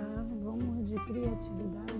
Vamos de criatividade.